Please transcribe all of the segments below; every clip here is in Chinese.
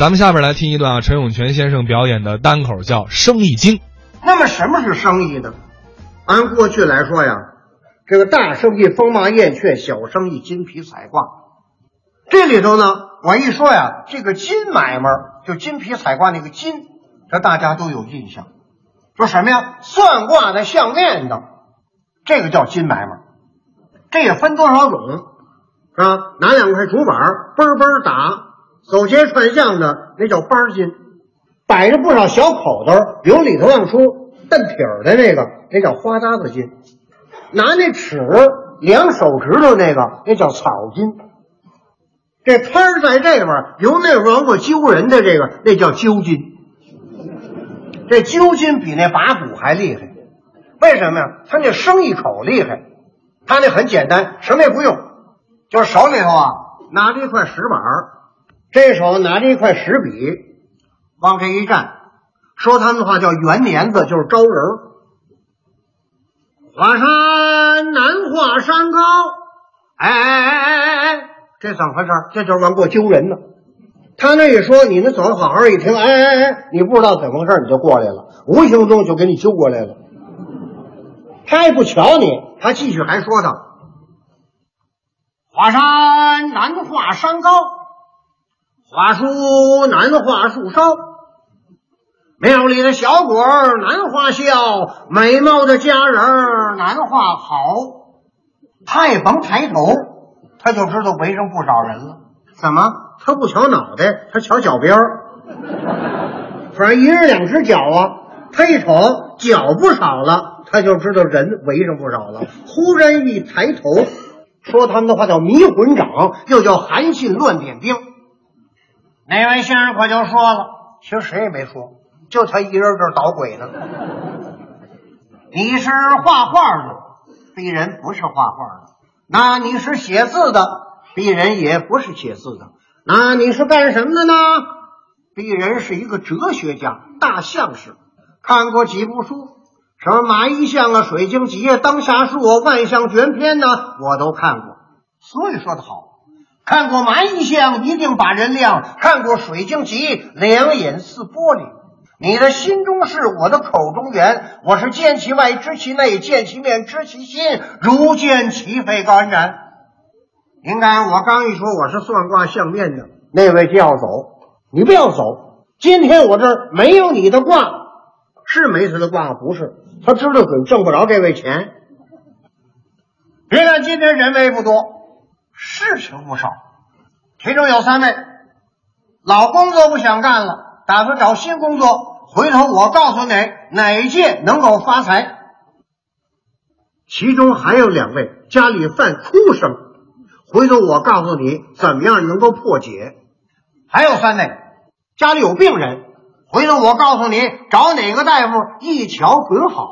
咱们下边来听一段啊，陈永泉先生表演的单口叫《生意经》。那么什么是生意呢？按过去来说呀，这个大生意风马燕雀，小生意金皮彩挂。这里头呢，我一说呀，这个金买卖就金皮彩挂那个金，这大家都有印象。说什么呀？算卦的、相面的，这个叫金买卖。这也分多少种，是吧？拿两块竹板嘣嘣打，走街串巷的那叫八金，摆着不少小口头，由里头往出蹬撇儿的那个，那叫花搭子金。拿那尺量手指头那个，那叫草金。这摊儿在这边，由那边往过揪人的这个，那叫揪金。这揪金比那拔骨还厉害，为什么呀？他那生意口厉害，他那很简单，什么也不用，就是手里头啊拿着一块石板儿，这手拿着一块石笔，往这一站，说他们的话叫圆年子，就是招人儿。华山难华山高，哎哎哎哎哎哎，这怎么回事？这就是往过揪人呢。他那一说，你那走好好一听，哎哎哎，你不知道怎么回事，你就过来了，无形中就给你揪过来了。他也不瞧你，他继续还说道：“华山难画山高，花树难画树梢，庙里的小鬼儿难画笑，美貌的佳人儿难画好。”他也甭抬头，他就知道围上不少人了。怎么？他不瞧脑袋，他瞧脚边儿。反正一人两只脚啊，他一瞅脚不少了，他就知道人围上不少了。忽然一抬头，说他们的话叫迷魂掌，又叫韩信乱点兵。那位先生可就说了，其实谁也没说，就他一人这儿捣鬼呢。你是画画的，鄙人不是画画的；那你是写字的，鄙人也不是写字的。那你是干什么的呢？鄙人是一个哲学家，大相士，看过几部书，什么《马一相》啊，《水晶集》啊，《当下术》啊，《万象全篇》呢，我都看过。所以说的好，看过《马一相》一定把人亮，看过《水经集》两眼似玻璃。你的心中事，我的口中言，我是见其外，知其内，见其面，知其心，如见其肺肝然。您看，我刚一说我是算卦相面的，那位就要走，你不要走。今天我这儿没有你的卦，是没他的卦，不是他知道准挣不着这位钱。别看今天人为不多，事情不少，其中有三位老工作不想干了，打算找新工作。回头我告诉你哪一届能够发财。其中还有两位家里犯哭声。回头我告诉你怎么样能够破解。还有三位家里有病人，回头我告诉你找哪个大夫一瞧准好。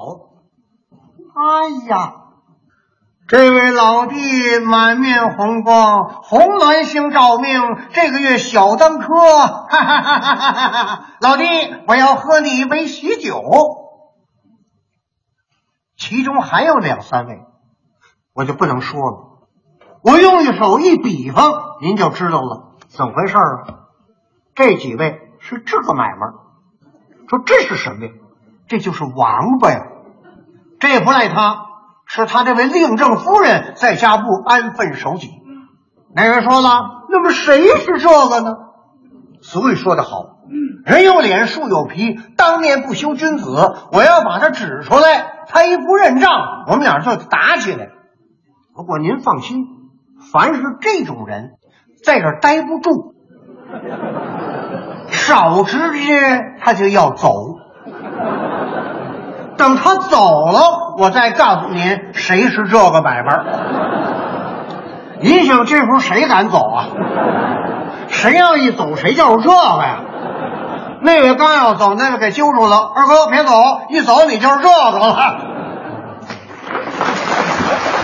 哎呀，这位老弟满面红光，红鸾星照命，这个月小登科。哈哈哈哈哈哈！老弟，我要喝你一杯喜酒。其中还有两三位，我就不能说了。我用一手一比方，您就知道了怎么回事了。这几位是这个买卖，说这是什么呀？这就是王八呀！这也不赖他，是他这位令正夫人在家不安分守己。那人说了，那么谁是这个呢？俗语说得好，人有脸，树有皮，当面不修君子。我要把他指出来，他一不认账，我们俩就打起来。不过您放心。凡是这种人，在这儿待不住，少直接他就要走。等他走了，我再告诉您谁是这个买卖。您想这时候谁敢走啊？谁要一走，谁就是这个呀？那位刚要走，那位给揪住了。二哥别走，一走你就是这个了。